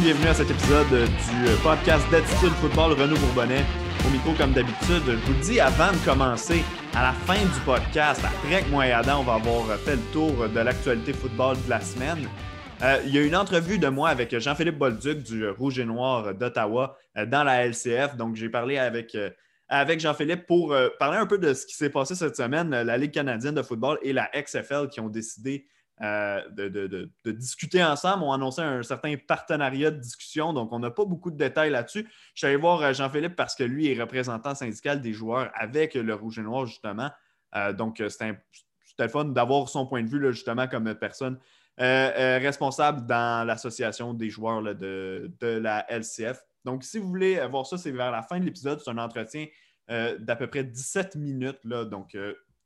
Bienvenue à cet épisode du podcast d'Attitude Football Renaud Bourbonnais. Au micro, comme d'habitude, je vous le dis avant de commencer, à la fin du podcast, après que moi et Adam, on va avoir fait le tour de l'actualité football de la semaine. Euh, il y a une entrevue de moi avec Jean-Philippe Bolduc du Rouge et Noir d'Ottawa euh, dans la LCF. Donc, j'ai parlé avec, euh, avec Jean-Philippe pour parler un peu de ce qui s'est passé cette semaine. La Ligue canadienne de football et la XFL qui ont décidé de, discuter ensemble, ont annoncé un certain partenariat de discussion. Donc, on n'a pas beaucoup de détails là-dessus. Je suis allé voir Jean-Philippe parce que lui est représentant syndical des joueurs avec le Rouge et Noir, justement. donc, c'était le fun d'avoir son point de vue, justement, comme personne euh, euh, responsable dans l'association des joueurs de, la LCF. Donc, si vous voulez voir ça, c'est vers la fin de l'épisode. C'est un entretien euh, d'à peu près 17 minutes. Là, donc,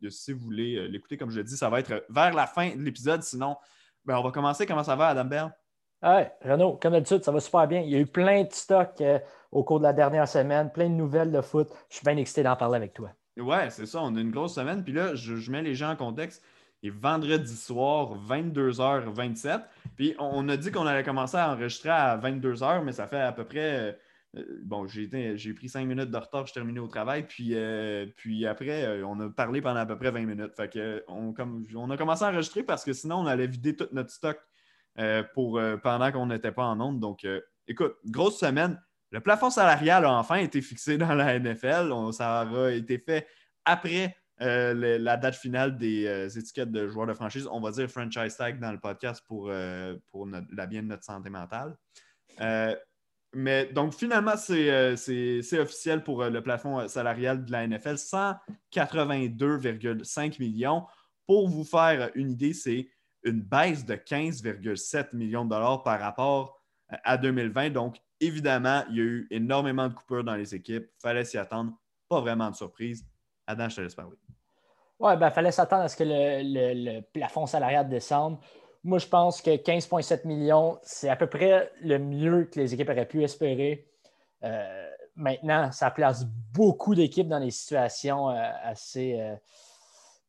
si vous voulez l'écouter, comme je l'ai dit, ça va être vers la fin de l'épisode. Sinon, ben, on va commencer. Comment ça va, Adam Bell? Oui, Renaud, comme d'habitude, ça va super bien. Il y a eu plein de stocks au cours de la dernière semaine, plein de nouvelles de foot. Je suis bien excité d'en parler avec toi. Oui, c'est ça. On a une grosse semaine. Puis là, je mets les gens en contexte vendredi soir, 22h27. Puis on a dit qu'on allait commencer à enregistrer à 22h, mais ça fait à peu près. Euh, bon, j'ai pris cinq minutes de retard, je terminé au travail. Puis, euh, puis après, euh, on a parlé pendant à peu près 20 minutes. Fait que on, on a commencé à enregistrer parce que sinon, on allait vider tout notre stock pour, pendant qu'on n'était pas en onde. Donc, écoute, grosse semaine. Le plafond salarial a enfin été fixé dans la NFL. ça a été fait après la date finale des étiquettes de joueurs de franchise. On va dire franchise tag dans le podcast pour, pour la bien de notre santé mentale. Mais donc, finalement, c'est officiel pour le plafond salarial de la NFL 182,5 millions. Pour vous faire une idée, c'est une baisse de 15,7 millions de dollars par rapport à 2020. Donc, évidemment, il y a eu énormément de coupures dans les équipes. Il fallait s'y attendre. Pas vraiment de surprise. Adam, je te laisse parler. Oui, il ben, fallait s'attendre à ce que le, plafond salarial descende. Moi, je pense que 15,7 millions, c'est à peu près le mieux que les équipes auraient pu espérer. Euh, maintenant, ça place beaucoup d'équipes dans des situations euh, assez euh,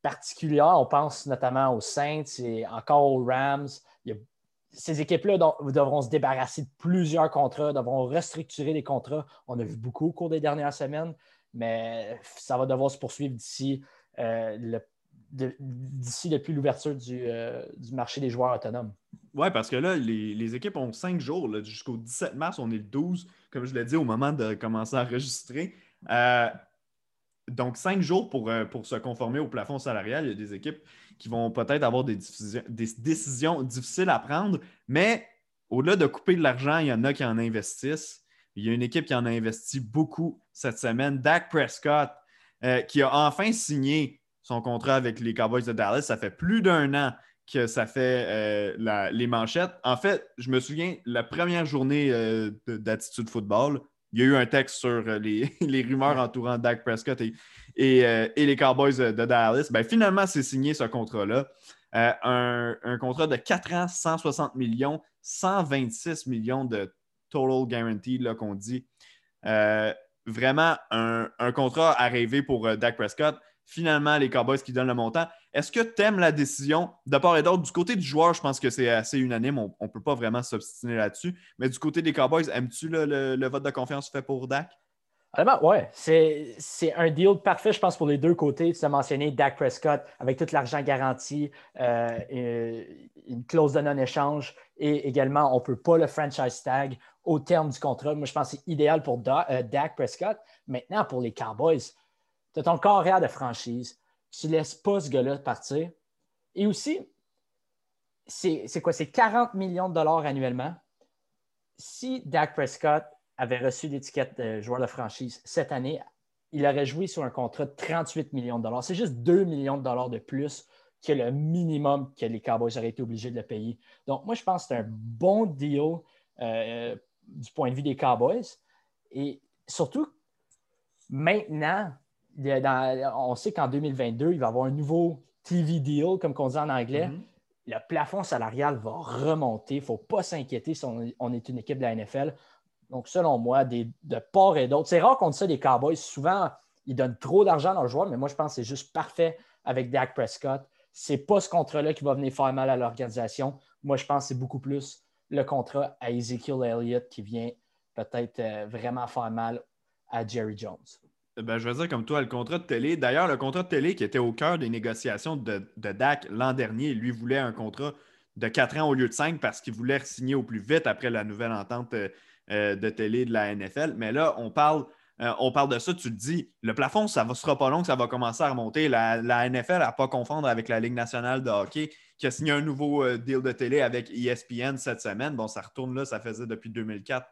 particulières. On pense notamment aux Saints et encore aux Rams. ces équipes-là devront se débarrasser de plusieurs contrats, devront restructurer les contrats. On a vu beaucoup au cours des dernières semaines mais ça va devoir se poursuivre d'ici euh, d'ici depuis l'ouverture euh, du, marché des joueurs autonomes. Oui, parce que là, les, équipes ont cinq jours. Jusqu'au 17 mars, on est le 12, comme je l'ai dit au moment de commencer à enregistrer. Euh, donc, cinq jours pour, pour se conformer au plafond salarial. Il y a des équipes qui vont peut-être avoir des, décisions difficiles à prendre, mais au-delà de couper de l'argent, il y en a qui en investissent. Il y a une équipe qui en a investi beaucoup cette semaine. Dak Prescott, euh, qui a enfin signé son contrat avec les Cowboys de Dallas. Ça fait plus d'un an que ça fait euh, les manchettes. En fait, je me souviens, la première journée euh, d'attitude football, il y a eu un texte sur les, rumeurs entourant Dak Prescott et, les Cowboys de Dallas. Ben, finalement, c'est signé ce contrat-là. Un, un, contrat de 4 ans, 160 millions, 126 millions de total guarantee qu'on dit. Euh, vraiment un, contrat à rêver pour euh, Dak Prescott. Finalement, les Cowboys qui donnent le montant. Est-ce que tu aimes la décision? De part et d'autre? Du côté du joueur, je pense que c'est assez unanime. On ne peut pas vraiment s'obstiner là-dessus. Mais du côté des Cowboys, aimes-tu le, vote de confiance fait pour Dak? oui. C'est un deal parfait, je pense, pour les deux côtés. Tu as mentionné Dak Prescott avec tout l'argent garanti, euh, une clause de non-échange et également, on ne peut pas le franchise tag au terme du contrat. Moi, je pense que c'est idéal pour euh, Dak Prescott. Maintenant, pour les Cowboys, tu as ton carrière de franchise. Tu ne laisses pas ce gars-là partir. Et aussi, c'est quoi? C'est 40 millions de dollars annuellement. Si Dak Prescott avait reçu l'étiquette de joueur de franchise cette année, il aurait joué sur un contrat de 38 millions de dollars. C'est juste 2 millions de dollars de plus que le minimum que les Cowboys auraient été obligés de le payer. Donc, moi, je pense que c'est un bon deal euh, du point de vue des Cowboys. Et surtout, maintenant, on sait qu'en 2022, il va y avoir un nouveau TV deal, comme on dit en anglais. Mm-hmm. Le plafond salarial va remonter. Il ne faut pas s'inquiéter si on, est une équipe de la NFL. Donc, selon moi, de part et d'autre, c'est rare qu'on dise ça des Cowboys. Souvent, ils donnent trop d'argent à leurs joueurs, mais moi, je pense que c'est juste parfait avec Dak Prescott. Ce n'est pas ce contrat-là qui va venir faire mal à l'organisation. Moi, je pense que c'est beaucoup plus le contrat à Ezekiel Elliott qui vient peut-être euh, vraiment faire mal à Jerry Jones. Ben, je vais dire comme toi, le contrat de télé. D'ailleurs, le contrat de télé qui était au cœur des négociations de, de Dak l'an dernier, lui voulait un contrat de 4 ans au lieu de 5 parce qu'il voulait signer au plus vite après la nouvelle entente euh, euh, de télé de la NFL. Mais là, on parle, on parle de ça, tu te dis, le plafond, ça ne sera pas long ça va commencer à remonter. La, la NFL à pas confondre avec la Ligue nationale de hockey qui a signé un nouveau deal de télé avec ESPN cette semaine. Bon, ça retourne là, ça faisait depuis 2004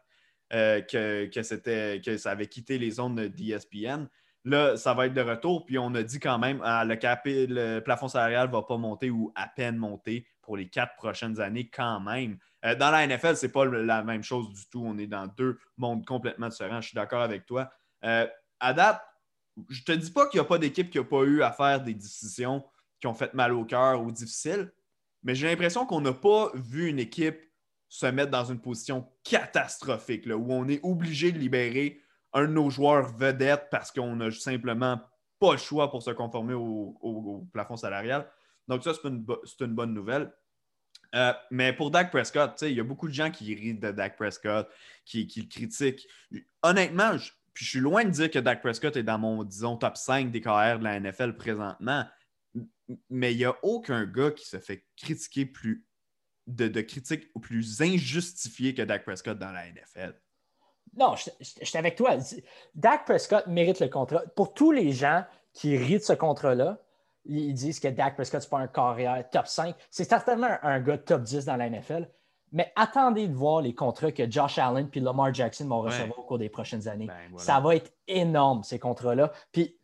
euh, que, que, ça avait quitté les zones d'ESPN. Là, ça va être de retour, puis on a dit quand même ah, le, le plafond salarial ne va pas monter ou à peine monter pour les quatre prochaines années quand même. Euh, dans la NFL, ce n'est pas la même chose du tout. On est dans deux mondes complètement différents. Je suis d'accord avec toi. Euh, à date, je ne te dis pas qu'il n'y a pas d'équipe qui n'a pas eu à faire des décisions qui ont fait mal au cœur ou difficiles, mais j'ai l'impression qu'on n'a pas vu une équipe se mettre dans une position catastrophique, où on est obligé de libérer un de nos joueurs vedettes parce qu'on n'a simplement pas le choix pour se conformer au, plafond salarial. Donc, ça, c'est une, bonne nouvelle. Euh, mais pour Dak Prescott, il y a beaucoup de gens qui rient de Dak Prescott, qui, qui le critiquent. Honnêtement, je, puis je suis loin de dire que Dak Prescott est dans mon, disons, top 5 des carrières de la NFL présentement, mais il n'y a aucun gars qui se fait critiquer plus de, de critiques plus injustifiées que Dak Prescott dans la NFL. Non, je, suis avec toi. Dak Prescott mérite le contrat. Pour tous les gens qui rient de ce contrat-là, ils disent que Dak Prescott, n'est pas un carrière top 5. C'est certainement un, gars top 10 dans la NFL. Mais attendez de voir les contrats que Josh Allen et Lamar Jackson vont recevoir au cours des prochaines années. Ben, Ça va être énorme, ces contrats-là. Puis,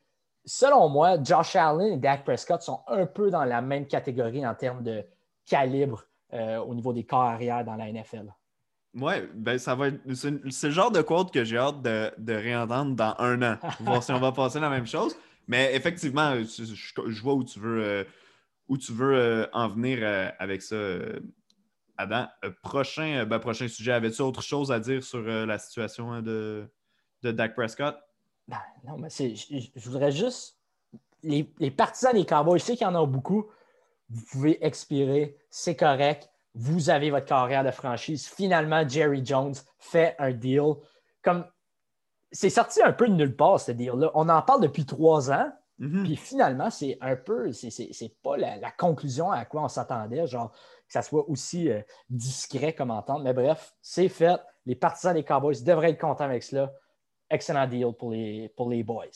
selon moi, Josh Allen et Dak Prescott sont un peu dans la même catégorie en termes de calibre euh, au niveau des corps arrière dans la NFL. Oui, ben ça va être. C'est le genre de quote que j'ai hâte de, réentendre dans un an, voir si on va passer la même chose. Mais effectivement, je, vois où tu veux, euh, où tu veux euh, en venir avec ça, Adam. prochain, ben, prochain sujet, avais-tu autre chose à dire sur la situation hein, de, de Dak Prescott? Ben, non, mais je, je, voudrais juste. Les, les partisans des Cowboys, je sais qu'il y en a beaucoup vous pouvez expirer, c'est correct, vous avez votre carrière de franchise. Finalement, Jerry Jones fait un deal. Comme c'est sorti un peu de nulle part, ce deal-là. On en parle depuis trois ans, mhm. puis finalement, c'est un peu, c'est pas la, conclusion à quoi on s'attendait, genre que ça soit aussi euh, discret comme entente. Mais bref, c'est fait. Les partisans des Cowboys devraient être contents avec cela. Excellent deal pour les, pour les boys.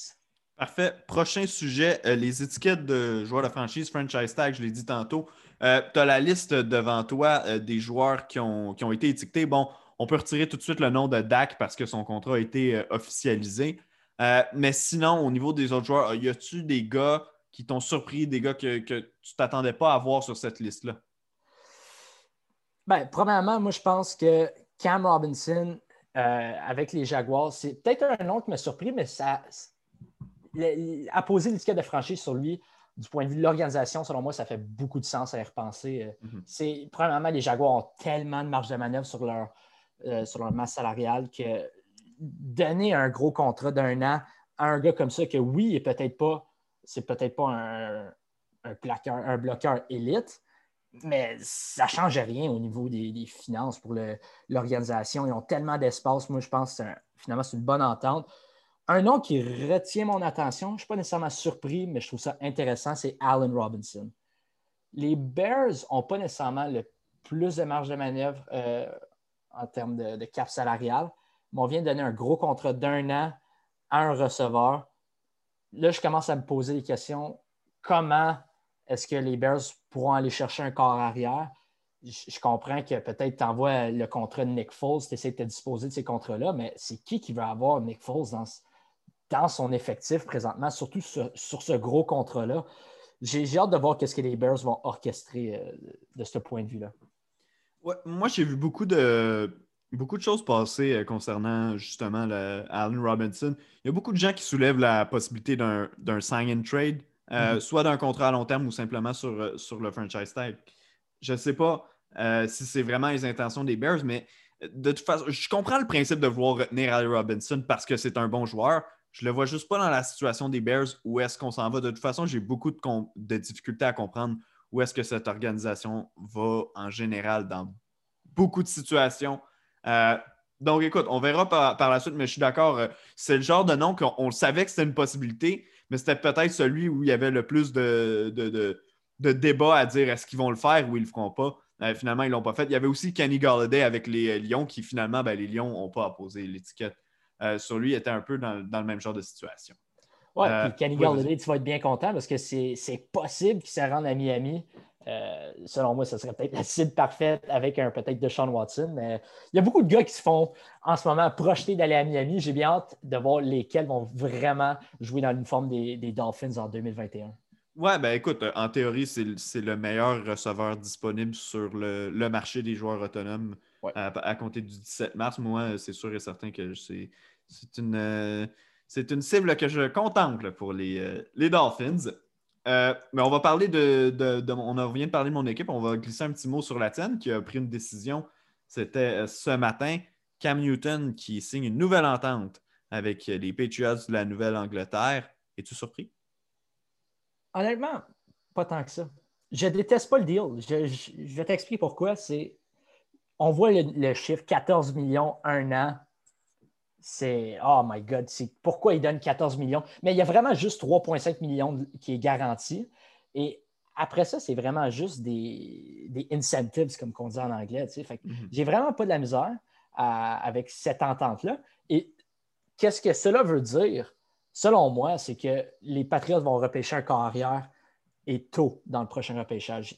Parfait. Prochain sujet, euh, les étiquettes de joueurs de franchise, franchise tag, je l'ai dit tantôt. Euh, tu as la liste devant toi euh, des joueurs qui ont, été étiquetés. Bon, on peut retirer tout de suite le nom de Dak parce que son contrat a été officialisé. mais sinon, au niveau des autres joueurs, y a-tu des gars qui t'ont surpris, des gars que, que tu t'attendais pas à voir sur cette liste-là? Bien, premièrement, moi, je pense que Cam Robinson avec les Jaguars, c'est peut-être un nom qui m'a surpris, mais ça à poser l'étiquette de franchise sur lui, du point de vue de l'organisation, selon moi, ça fait beaucoup de sens à y repenser. Euh, mhm. C'est Premièrement, les Jaguars ont tellement de marge de manœuvre sur leur, euh, sur leur masse salariale que donner un gros contrat d'un an à un gars comme ça, que oui, peut-être pas, c'est peut-être pas un, un bloqueur élite, mais ça ne change rien au niveau des, finances pour l'organisation. Ils ont tellement d'espace. Moi, je pense que finalement, c'est une bonne entente. Un nom qui retient mon attention, je ne suis pas nécessairement surpris, mais je trouve ça intéressant, c'est Allen Robinson. Les Bears n'ont pas nécessairement le plus de marge de manœuvre euh, en termes de, cap salarial, mais on vient de donner un gros contrat d'un an à un receveur. Là, je commence à me poser des questions. Comment est-ce que les Bears pourront aller chercher un corps arrière? je, comprends que peut-être tu envoies le contrat de Nick Foles, tu essaies de te disposer de ces contrats-là, mais c'est qui qui veut avoir Nick Foles dans, dans son effectif présentement, surtout sur, ce gros contrat-là. J'ai hâte de voir ce que les Bears vont orchestrer euh, de ce point de vue-là. moi, j'ai vu beaucoup de, beaucoup de choses passer euh, concernant justement Allen Robinson. Il y a beaucoup de gens qui soulèvent la possibilité d'un sign-in trade, euh, mm-hmm. soit d'un contrat à long terme ou simplement sur, sur le franchise tag. Je ne sais pas si c'est vraiment les intentions des Bears, mais de toute façon, je comprends le principe de vouloir retenir Allen Robinson parce que c'est un bon joueur. Je le vois juste pas dans la situation des Bears où est-ce qu'on s'en va. De toute façon, j'ai beaucoup de, difficultés à comprendre où est-ce que cette organisation va en général dans beaucoup de situations. Euh, donc, écoute, on verra par, la suite, mais je suis d'accord. Euh, c'est le genre de nom qu'on savait que c'était une possibilité, mais c'était peut-être celui où il y avait le plus de, débats à dire est-ce qu'ils vont le faire ou ils ne le feront pas. Euh, finalement, ils ne l'ont pas fait. Il y avait aussi Kenny Galladay avec les Lions qui, finalement, ben, les Lions n'ont pas apposé l'étiquette sur lui. Il était un peu dans, le même genre de situation. Oui, puis Kenny Galladay, tu vas être bien content parce que c'est possible qu'il se rende à Miami. Euh, selon moi, ce serait peut-être la cible parfaite avec un peut-être de Sean Watson. Mais il y a beaucoup de gars qui se font en ce moment projeter d'aller à Miami. J'ai bien hâte de voir lesquels vont vraiment jouer dans l'uniforme des, des Dolphins en 2021. Ouais, ben écoute, en théorie, c'est le meilleur receveur disponible sur le, marché des joueurs autonomes à, compter du 17 mars. Moi, c'est sûr et certain que c'est une, une cible que je contemple pour les, euh, les Dolphins. Euh, mais on va parler de, On vient de parler de mon équipe. On va glisser un petit mot sur la tienne qui a pris une décision. C'était euh, ce matin. Cam Newton qui signe une nouvelle entente avec les Patriots de la Nouvelle-Angleterre. Es-tu surpris? Honnêtement, pas tant que ça. Je déteste pas le deal. Je, vais t'expliquer pourquoi. C'est on voit le, le, chiffre 14 millions un an c'est oh my God, c'est pourquoi il donne 14 millions? Mais il y a vraiment juste 3,5 millions qui est garanti. Et après ça, c'est vraiment juste des, des, incentives, comme on dit en anglais. Tu sais. Mhm. J'ai vraiment pas de la misère avec cette entente-là. Et qu'est-ce que cela veut dire? Selon moi, c'est que les Patriots vont repêcher un carrière et tôt dans le prochain repêchage.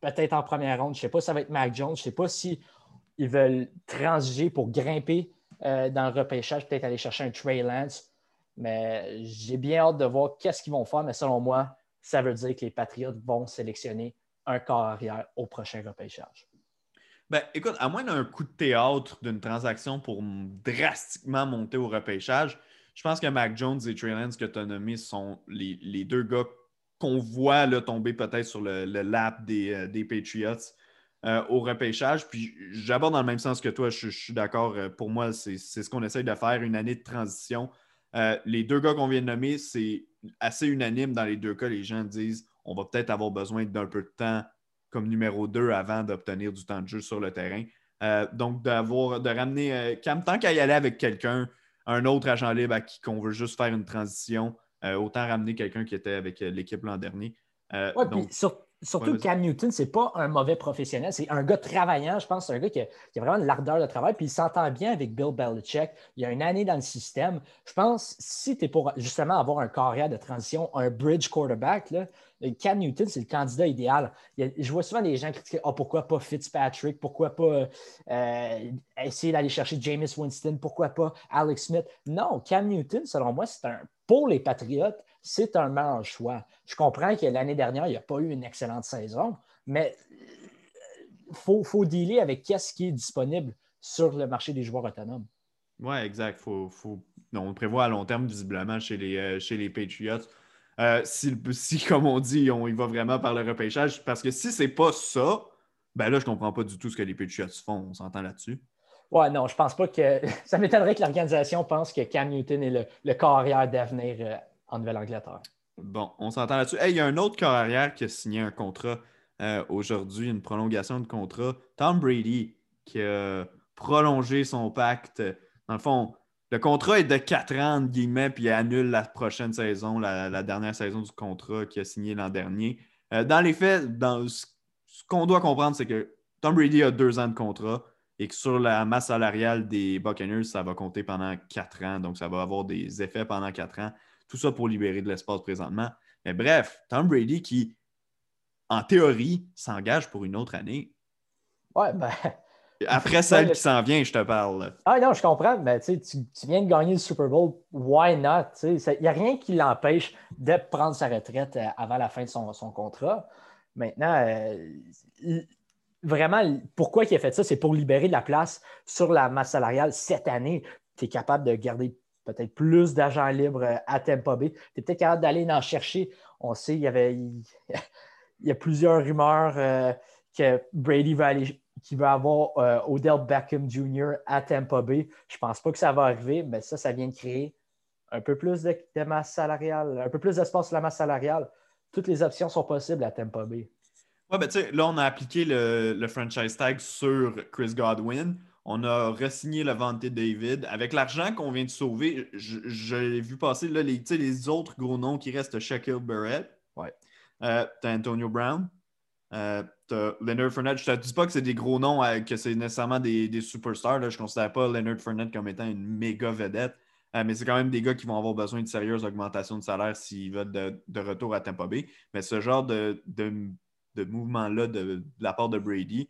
Peut-être en première ronde, je ne sais pas si ça va être Mac Jones, je ne sais pas s'ils veulent transiger pour grimper euh, dans le repêchage, peut-être aller chercher un Trey Lance. Mais j'ai bien hâte de voir qu'est-ce qu'ils vont faire. Mais selon moi, ça veut dire que les Patriots vont sélectionner un corps arrière au prochain repêchage. Ben, écoute, à moins d'un coup de théâtre d'une transaction pour drastiquement monter au repêchage, je pense que Mac Jones et Trey Lance que tu as nommés sont les, deux gars qu'on voit là, tomber peut-être sur le, lap des, euh, des Patriots. Euh, au repêchage. Puis j'aborde dans le même sens que toi, je, suis d'accord. Euh, pour moi, c'est ce qu'on essaye de faire, une année de transition. Les deux gars qu'on vient de nommer, c'est assez unanime dans les deux cas. Les gens disent on va peut-être avoir besoin d'un peu de temps comme numéro 2 avant d'obtenir du temps de jeu sur le terrain. donc, d'avoir, de ramener Cam, tant qu'à y aller avec quelqu'un, un autre agent libre à qui qu'on veut juste faire une transition, autant ramener quelqu'un qui était avec l'équipe l'an dernier. donc, Surtout Cam Newton, c'est pas un mauvais professionnel, c'est un gars travaillant. Je pense c'est un gars qui a, vraiment de l'ardeur de travail, puis il s'entend bien avec Bill Belichick. Il y a une année dans le système. Je pense, si tu es pour justement avoir un carrière de transition, un bridge quarterback, là, Cam Newton, c'est le candidat idéal. je vois souvent des gens critiquer oh, pourquoi pas Fitzpatrick, pourquoi pas euh, essayer d'aller chercher Jameis Winston, pourquoi pas Alex Smith. Non, Cam Newton, selon moi, c'est un pour les Patriotes, c'est un meilleur choix. Je comprends que l'année dernière, il n'y a pas eu une excellente saison, mais il euh, faut, dealer avec qu'est-ce qui est disponible sur le marché des joueurs autonomes. Oui, exact. Faut, on le prévoit à long terme, visiblement, chez les, euh, chez les Patriots. Euh, si, si, comme on dit, on y va vraiment par le repêchage, parce que si c'est pas ça, ben là, je comprends pas du tout ce que les Patriots font. On s'entend là-dessus. Ouais, non, je pense pas que. Ça m'étonnerait que l'organisation pense que Cam Newton est le, le carrière d'avenir euh, en Nouvelle-Angleterre. Bon, on s'entend là-dessus. il y a un autre carrière qui a signé un contrat euh, aujourd'hui, une prolongation de contrat. Tom Brady, qui a prolongé son pacte. Dans le fond, le contrat est de 4 ans, entre guillemets, puis il annule la prochaine saison, la, dernière saison du contrat qu'il a signé l'an dernier. Euh, dans les faits, dans, ce qu'on doit comprendre, c'est que Tom Brady a deux ans de contrat et que sur la masse salariale des Buccaneers, ça va compter pendant quatre ans. Donc, ça va avoir des effets pendant quatre ans. Tout ça pour libérer de l'espace présentement. Mais bref, Tom Brady qui, en théorie, s'engage pour une autre année. Ouais, ben. Après celle qui s'en vient, je te parle. Ah non, je comprends, mais tu, tu viens de gagner le Super Bowl, why not? Il n'y a rien qui l'empêche de prendre sa retraite euh, avant la fin de son, contrat. Maintenant, euh, vraiment, pourquoi il a fait ça? C'est pour libérer de la place sur la masse salariale cette année. Tu es capable de garder peut-être plus d'agents libres euh, à Tampa Bay. Tu es peut-être capable d'aller en chercher. On sait, il y avait il y a plusieurs rumeurs euh, que Brady va aller va avoir euh, Odell Beckham Jr. à Tampa Bay. Je ne pense pas que ça va arriver, mais ça, ça vient de créer un peu plus de, de masse salariale, un peu plus d'espace sur la masse salariale. Toutes les options sont possibles à Tampa Bay. Ouais, ben tu sais, là, on a appliqué le, franchise tag sur Chris Godwin. On a re-signé le Vanté David. Avec l'argent qu'on vient de sauver, je, l'ai vu passer là, les, les autres gros noms qui restent Shaquille Barrett. Ouais. Euh, t'as Antonio Brown. Euh, t'as Leonard Fournette. Je te dis pas que c'est des gros noms, euh, que c'est nécessairement des, des superstars. Là. Je ne considère pas Leonard Fournette comme étant une méga vedette. Euh, mais c'est quand même des gars qui vont avoir besoin de sérieuses augmentations de salaire s'ils veulent de, retour à Tampa Bay. Mais ce genre de, mouvement-là de, la part de Brady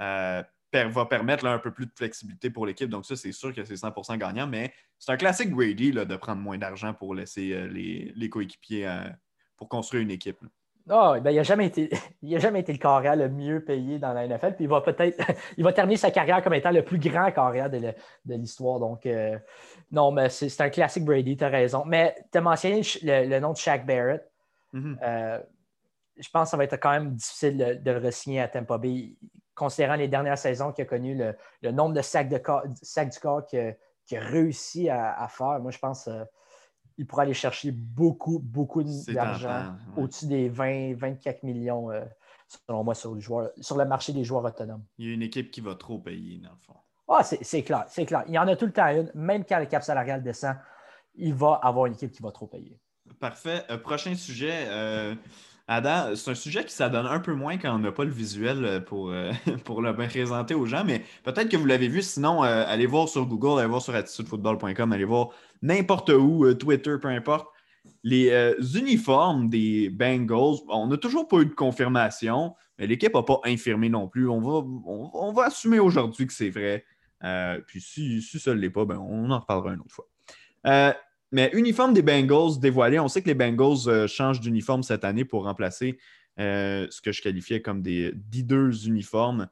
euh, va permettre un peu plus de flexibilité pour l'équipe. Donc, ça, c'est sûr que c'est 100% gagnant. Mais c'est un classique Brady de prendre moins d'argent pour laisser euh, les, coéquipiers pour construire une équipe. Oh, ben, il n'a jamais, été, jamais été le carrière le mieux payé dans la NFL. Puis il va peut-être il va terminer sa carrière comme étant le plus grand carrière de, l'histoire. Donc, euh, non, mais c'est un classique Brady, tu as raison. Mais tu as mentionné le, nom de Shaq Barrett. Mm-hmm. Euh, je pense que ça va être quand même difficile de, le re-signer à Tampa Bay, considérant les dernières saisons qu'il a connu, le, nombre de sacs, de sacs du corps qu'il a, réussi à, faire. Moi, je pense. Euh, il pourrait aller chercher beaucoup, beaucoup d'argent, au-dessus des 20, 24 millions, euh, selon moi, sur le, joueur, sur le marché des joueurs autonomes. Il y a une équipe qui va trop payer, dans le fond. Ah, c'est clair, c'est clair. Il y en a tout le temps une, même quand le cap salarial descend, il va avoir une équipe qui va trop payer. Parfait. Euh, prochain sujet. Adam, c'est un sujet qui s'adonne un peu moins quand on n'a pas le visuel euh, pour, euh, pour le présenter aux gens, mais peut-être que vous l'avez vu. Sinon, euh, allez voir sur Google, allez voir sur attitudefootball.com, allez voir n'importe où, Twitter, peu importe. Les uniformes des Bengals, on n'a toujours pas eu de confirmation, mais l'équipe n'a pas infirmé non plus. On va, on, va assumer aujourd'hui que c'est vrai. puis si, si ça ne l'est pas, ben, on en reparlera une autre fois. Mais uniforme des Bengals dévoilé, on sait que les Bengals euh, changent d'uniforme cette année pour remplacer euh, ce que je qualifiais comme des d'hideux uniformes.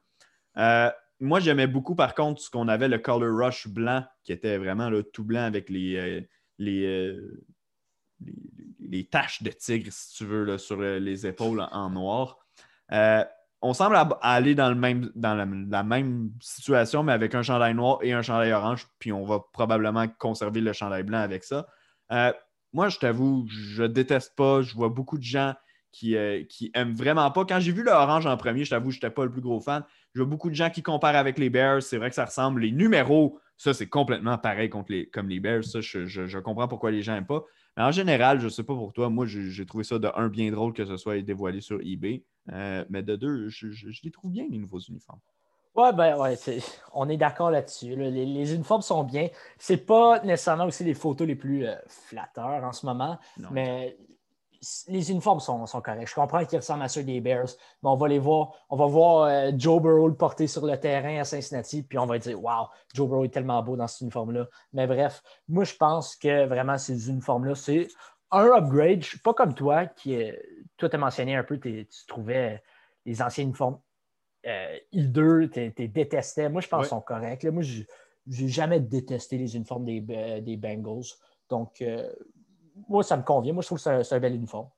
Euh, moi, j'aimais beaucoup, par contre, ce qu'on avait, le color rush blanc, qui était vraiment tout blanc avec les, les, les, taches de tigre, si tu veux, sur les épaules en, noir. On semble aller dans, le même, dans la, même situation, mais avec un chandail noir et un chandail orange, puis on va probablement conserver le chandail blanc avec ça. Euh, moi, je t'avoue, je déteste pas. Je vois beaucoup de gens qui, euh, qui aiment vraiment pas. Quand j'ai vu le orange en premier, je t'avoue, je n'étais pas le plus gros fan. Je vois beaucoup de gens qui comparent avec les Bears. C'est vrai que ça ressemble. Les numéros, ça, c'est complètement pareil contre les, comme les Bears. Ça, je, comprends pourquoi les gens n'aiment pas. Mais en général, je ne sais pas pour toi, moi, j'ai trouvé ça de un bien drôle que ce soit dévoilé sur eBay. Euh, mais de deux, je, je les trouve bien, les nouveaux uniformes. Ouais, ben ouais, on est d'accord là-dessus. Les, uniformes sont bien. C'est pas nécessairement aussi les photos les plus euh, flatteurs en ce moment, mais les uniformes sont, corrects. Je comprends qu'ils ressemblent à ceux des Bears, mais on va les voir. On va voir euh, Joe Burrow le porter sur le terrain à Cincinnati, puis on va dire Wow, Joe Burrow est tellement beau dans cet uniforme-là. Mais bref, moi je pense que vraiment ces uniformes-là, c'est un upgrade. Je suis pas comme toi qui est. Toi, tu as mentionné un peu, tu trouvais les anciens uniformes euh, I2, tu détestais. Moi, je pense qu'ils sont corrects. Moi, je n'ai jamais détesté les uniformes des, euh, des Bengals. Donc, euh, moi, ça me convient. Moi, je trouve que c'est un, bel uniforme.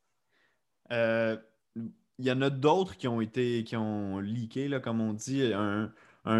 Il y en a d'autres qui ont été qui ont leaké, là, comme on dit, un,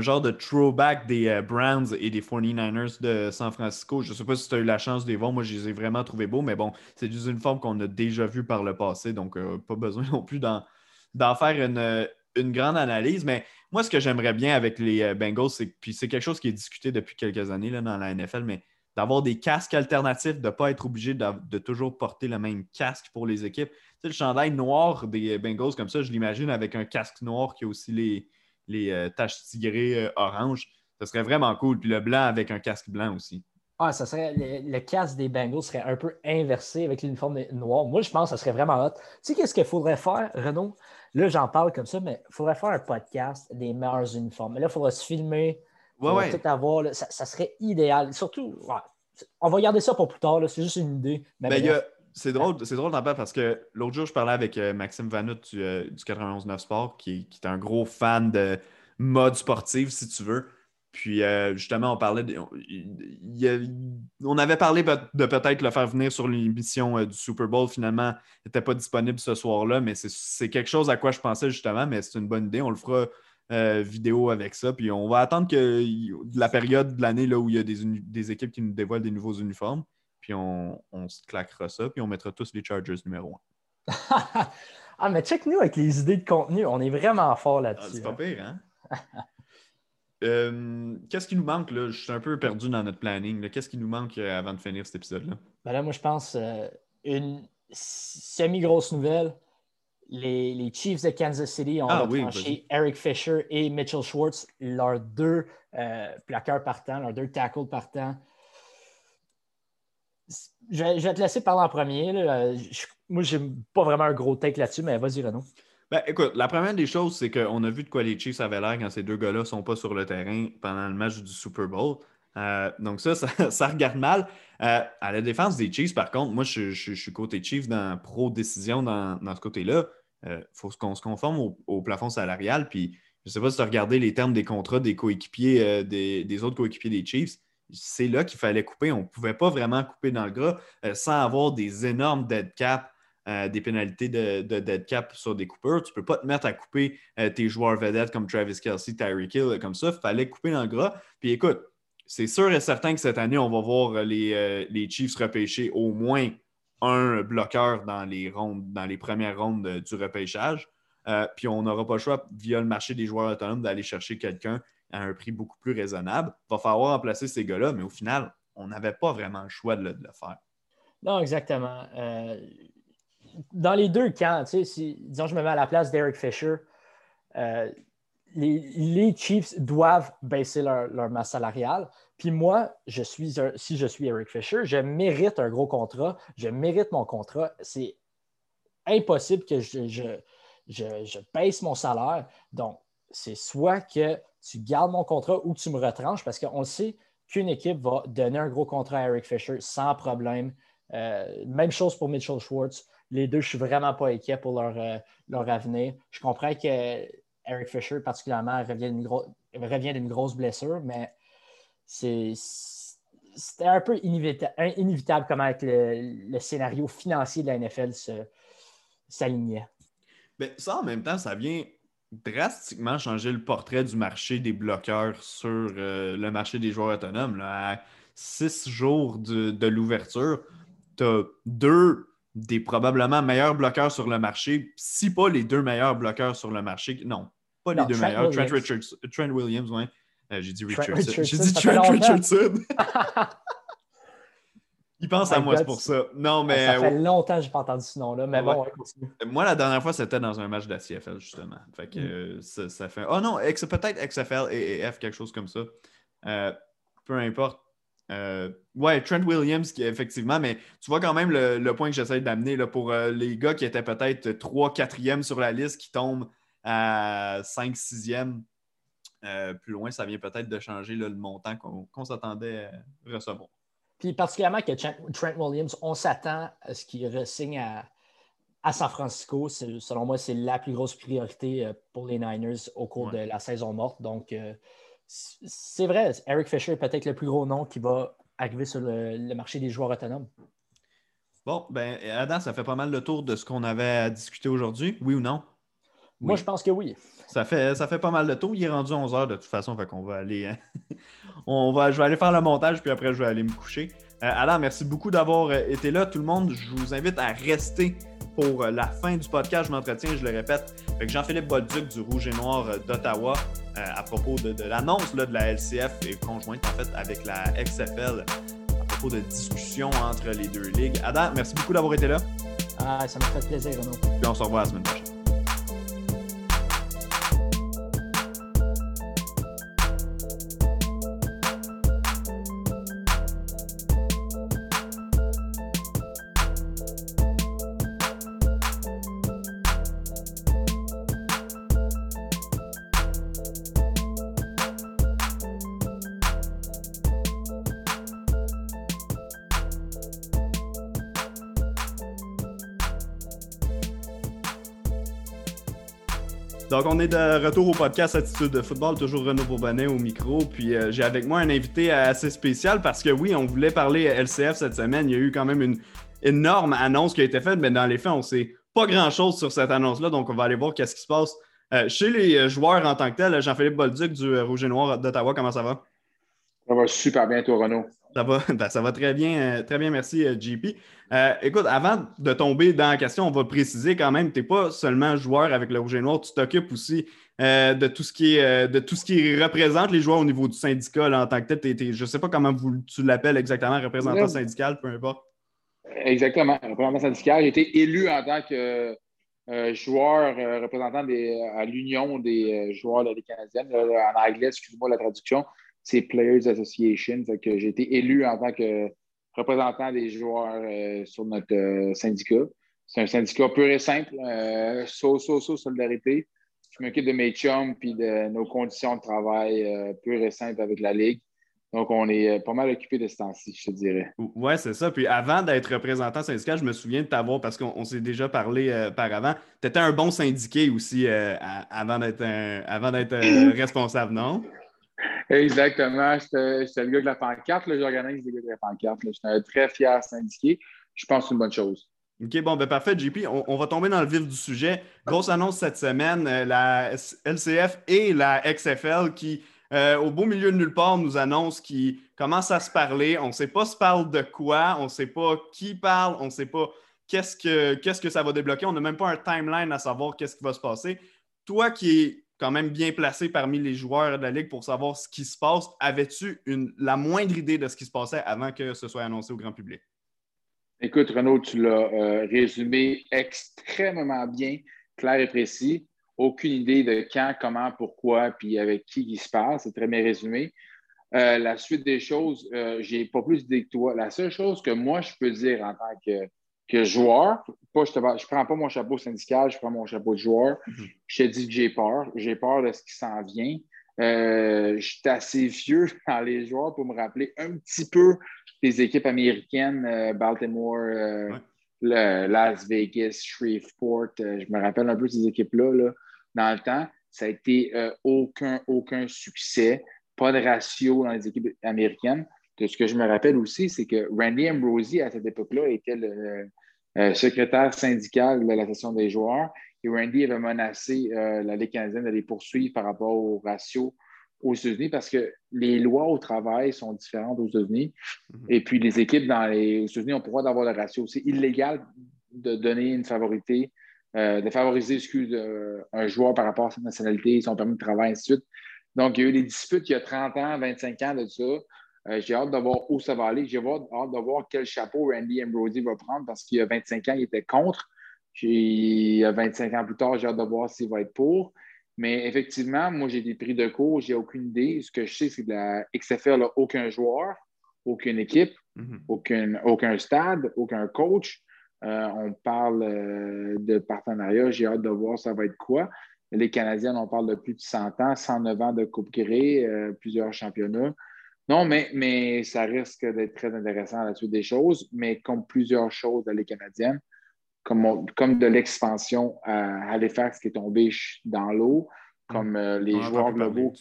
genre de throwback des Browns et des 49ers de San Francisco. Je ne sais pas si tu as eu la chance de les voir. Moi, je les ai vraiment trouvés beaux, mais bon, c'est des uniformes qu'on a déjà vus par le passé, donc pas besoin non plus d'en faire une, une grande analyse, mais moi, ce que j'aimerais bien avec les euh, Bengals, c'est puis c'est quelque chose qui est discuté depuis quelques années là, dans la NFL, mais d'avoir des casques alternatifs, de ne pas être obligé de, toujours porter le même casque pour les équipes. Tu sais, le chandail noir des Bengals, comme ça, je l'imagine avec un casque noir qui a aussi les, euh, taches tigrées euh, orange. Ça serait vraiment cool. Puis le blanc avec un casque blanc aussi. Ah, ça serait le, casque des Bengals serait un peu inversé avec l'uniforme noir. Moi, je pense que ça serait vraiment hot. Tu sais, qu'est-ce qu'il faudrait faire, Renaud? Là, j'en parle comme ça, mais il faudrait faire un podcast des meilleurs uniformes. Mais là, il faudrait se filmer. Ouais, ouais. Tout avoir. Ça, serait idéal. Surtout, on va garder ça pour plus tard. C'est juste une idée. Ben, c'est drôle, c'est drôle d'en parler parce que l'autre jour, je parlais avec euh, Maxime Vanout du, euh, du 91.9 Sport, qui, qui est un gros fan de mode sportif, si tu veux. Puis euh, justement, on parlait on avait parlé de peut-être le faire venir sur l'émission euh, du Super Bowl. Finalement, il n'était pas disponible ce soir-là, mais c'est quelque chose à quoi je pensais justement, mais c'est une bonne idée. On le fera euh, vidéo avec ça. Puis on va attendre que la période de l'année où il y a des, équipes qui nous dévoilent des nouveaux uniformes. Puis on, se claquera ça, puis on mettra tous les Chargers numéro 1. Ah, mais check nous avec les idées de contenu. On est vraiment fort là-dessus. Ah, c'est pas hein. pire, hein? Euh, Qu'est-ce qui nous manque là? Je suis un peu perdu dans notre planning. Qu'est-ce qui nous manque euh, avant de finir cet épisode-là? Ben là, moi, je pense euh, une semi-grosse nouvelle. Les, les Chiefs de Kansas City ont Ah oui, Eric Fisher et Mitchell Schwartz, leurs deux euh, plaqueurs partants, leurs deux tackles partants. Je vais, je vais te laisser parler en premier. là. Je- moi, j'ai pas vraiment un gros take là-dessus, mais vas-y, Renaud. Ben, écoute, la première des choses, c'est qu'on a vu de quoi les Chiefs avaient l'air quand ces deux gars-là ne sont pas sur le terrain pendant le match du Super Bowl. Euh, donc ça, ça, ça regarde mal. Euh, à la défense des Chiefs, par contre, moi, je, je- je suis côté Chiefs dans pro-décision dans, dans ce côté-là. Il faut qu'on se conforme au, plafond salarial. Puis, je ne sais pas si tu as regardé les termes des contrats des coéquipiers, euh, des, autres coéquipiers des Chiefs. C'est là qu'il fallait couper. On ne pouvait pas vraiment couper dans le gras euh, sans avoir des énormes dead cap euh, des pénalités de, de dead cap sur des coupeurs. Tu ne peux pas te mettre à couper euh, tes joueurs vedettes comme Travis Kelsey, Tyreek Hill, euh, comme ça. Il fallait couper dans le gras. Puis écoute, c'est sûr et certain que cette année, on va voir euh, euh, les Chiefs repêcher au moins un bloqueur dans les premières rondes du repêchage. Euh, puis on n'aura pas le choix, via le marché des joueurs autonomes, d'aller chercher quelqu'un à un prix beaucoup plus raisonnable. Il va falloir remplacer ces gars-là, mais au final, on n'avait pas vraiment le choix de le, faire. Non, exactement. Euh, dans les deux camps, tu sais, si, disons, je me mets à la place d'Eric Fisher, euh, les, Chiefs doivent baisser leur masse salariale. Puis moi, je suis si je suis Eric Fisher, je mérite un gros contrat, je mérite mon contrat. C'est impossible que je, je, je- je baisse mon salaire. Donc, c'est soit que tu gardes mon contrat ou tu me retranches parce qu'on sait qu'une équipe va donner un gros contrat à Eric Fisher sans problème. Euh, même chose pour Mitchell Schwartz. Les deux, je ne suis vraiment pas inquiet pour leur, euh, leur avenir. Je comprends que Eric Fisher, particulièrement, revient d'une gro- revient d'une grosse blessure, mais c'est c'était un peu inévitable comment le, le scénario financier de la NFL s'alignait. Mais ça, en même temps, ça vient drastiquement changer le portrait du marché des bloqueurs sur euh, le marché des joueurs autonomes. là. À six jours de, de l'ouverture, tu as deux des probablement meilleurs bloqueurs sur le marché, si pas les deux meilleurs bloqueurs sur le marché. Non, pas les deux Trent meilleurs. Trent, Williams. Richards, Trent Williams, ouais. Euh, J'ai dit Richardson. J'ai dit Trent. Richardson. Il pense à moi, c'est pour ça. Non, mais ça fait longtemps que je n'ai pas entendu ce nom-là, mais bon, Ouais. continue. moi, la dernière fois, c'était dans un match de la CFL, justement. Fait que Mm. euh, ça, ça fait. Oh non, peut-être XFL et, F, quelque chose comme ça. Euh, peu importe. Euh, ouais, Trent Williams, qui, effectivement, mais tu vois quand même le, le point que j'essaie d'amener là, pour euh, les gars qui étaient peut-être 3 4e sur la liste, qui tombent à 5 6e. Euh, plus loin, ça vient peut-être de changer là, le montant qu'on s'attendait à recevoir. Puis particulièrement que Trent, Williams, on s'attend à ce qu'il re-signe à, à San Francisco. Selon moi, c'est la plus grosse priorité euh, pour les Niners au cours Ouais. de la saison morte. Donc, euh, c'est vrai, Eric Fisher est peut-être le plus gros nom qui va arriver sur le, le marché des joueurs autonomes. Bon, ben, Adam, ça fait pas mal le tour de ce qu'on avait à discuter aujourd'hui, oui ou non? Moi, je pense que oui. Ça fait, ça fait pas mal de tour. Il est rendu 11 heures de toute façon, fait qu'on va aller. hein, on va, je vais aller faire le montage, puis après, je vais aller me coucher. Euh, Alain, merci beaucoup d'avoir euh, été là. Tout le monde, je vous invite à rester pour euh, la fin du podcast. Je m'entretiens, je le répète, avec Jean-Philippe Bolduc du Rouge et Noir euh, d'Ottawa euh, à propos de, de l'annonce de la LCF et conjointe en fait avec la XFL à propos de discussions entre les deux ligues. Adam, merci beaucoup d'avoir été là. Ah, ça me fait plaisir, Renaud. Puis on se revoit la semaine prochaine. Donc, on est de retour au podcast Attitude de football, toujours Renaud Bourbonnet au micro. Puis, euh, j'ai avec moi un invité assez spécial parce que oui, on voulait parler LCF cette semaine. Il y a eu quand même une énorme annonce qui a été faite, mais dans les faits, on sait pas grand-chose sur cette annonce-là. Donc, on va aller voir qu'est-ce qui se passe euh, chez les euh, joueurs en tant que tel. Jean-Philippe Bolduc du Rouge et Noir d'Ottawa, comment ça va? Ça va super bien, toi, Renaud. Ça va, ben, ça va très bien, euh, très bien, merci, euh, JP. Euh, écoute, avant de tomber dans la question, on va préciser quand même, tu n'es pas seulement joueur avec le Rouge et Noir, tu t'occupes aussi de, tout ce qui est, de tout ce qui représente les joueurs au niveau du syndicat en tant que tel. je ne sais pas comment vous, tu l'appelles exactement, représentant syndical, peu importe. Exactement, représentant syndical. J'ai été élu en tant que joueur représentant des, à l'Union des joueurs de la Ligue canadienne. en anglais, excuse-moi la traduction c'est Players Association. que j'ai été élu en tant que représentant des joueurs euh, sur notre euh, syndicat. C'est un syndicat pur et simple, euh, so, so, so, solidarité. Je m'occupe de mes chums puis de nos conditions de travail euh, pur et simple avec la Ligue. Donc, on est pas mal occupé de ce temps-ci, je te dirais. Oui, c'est ça. Puis avant d'être représentant syndical, je me souviens de t'avoir, parce qu'on s'est déjà parlé par avant, tu étais un bon syndiqué aussi avant d'être responsable, non? Exactement. J'étais le gars de la pancarte. J'organise les gars de la pancarte. J'étais très fier syndiqué. Je pense que c'est une bonne chose. OK, bon, ben parfait, JP. On, va tomber dans le vif du sujet. Grosse annonce cette semaine, euh, la LCF et la XFL qui, euh, au beau milieu de nulle part, nous annoncent qu'ils commencent à se parler. On ne sait pas se parle de quoi, on ne sait pas qui parle, on ne sait pas qu'est-ce que, qu'est-ce que ça va débloquer. On n'a même pas un timeline à savoir qu'est-ce qui va se passer. Toi qui es quand même bien placé parmi les joueurs de la Ligue pour savoir ce qui se passe. Avais-tu la moindre idée de ce qui se passait avant que ce soit annoncé au grand public? Écoute, Renaud, tu l'as euh, résumé extrêmement bien, clair et précis. Aucune idée de quand, comment, pourquoi, puis avec qui il se passe. C'est très bien résumé. Euh, la suite des choses, euh, j'ai pas plus d'idées que toi. La seule chose que moi, je peux dire en tant que que joueur, pas, je ne prends pas mon chapeau syndical, je prends mon chapeau de joueur. Mhm. Je te dis que j'ai peur. J'ai peur de ce qui s'en vient. Euh, je suis assez vieux dans les joueurs pour me rappeler un petit peu des équipes américaines, euh, Baltimore, euh, Las Vegas, Shreveport. je me rappelle un peu ces équipes-là là, dans le temps. Ça a été aucun, aucun succès. Pas de ratio dans les équipes américaines. De ce que je me rappelle aussi, c'est que Randy Ambrosi, à cette époque-là, était le, euh, secrétaire syndical de l'Association des joueurs. Et Randy avait menacé euh, la Ligue canadienne de les poursuivre par rapport au ratio aux États-Unis parce que les lois au travail sont différentes aux États-Unis. Mhm. Et puis, les équipes dans les, aux États-Unis ont le droit d'avoir le ratio. C'est illégal de donner une favorité, euh, de favoriser, excuse, un joueur par rapport à sa nationalité, son permis de travail, ainsi de suite. Donc, il y a eu des disputes il y a 30 ans, 25 ans de ça. Euh, j'ai hâte de voir où ça va aller. J'ai hâte de voir quel chapeau Randy Ambrosi va prendre parce qu'il y a 25 ans, il était contre. Il y a 25 ans plus tard, j'ai hâte de voir s'il va être pour. Mais effectivement, moi, j'ai des prix de cours, j'ai aucune idée. Ce que je sais, c'est que la XFL n'a aucun joueur, aucune équipe, mhm. aucun, stade, aucun coach. Euh, on parle euh, de partenariat. J'ai hâte de voir ça va être quoi. Les Canadiens, on parle de plus de 100 ans, 109 ans de Coupe Grey, plusieurs championnats. Non, mais, mais ça risque d'être très intéressant à la suite des choses, mais comme plusieurs choses de les canadienne, comme, comme de l'expansion à Halifax qui est tombé dans l'eau, comme euh, les joueurs globaux.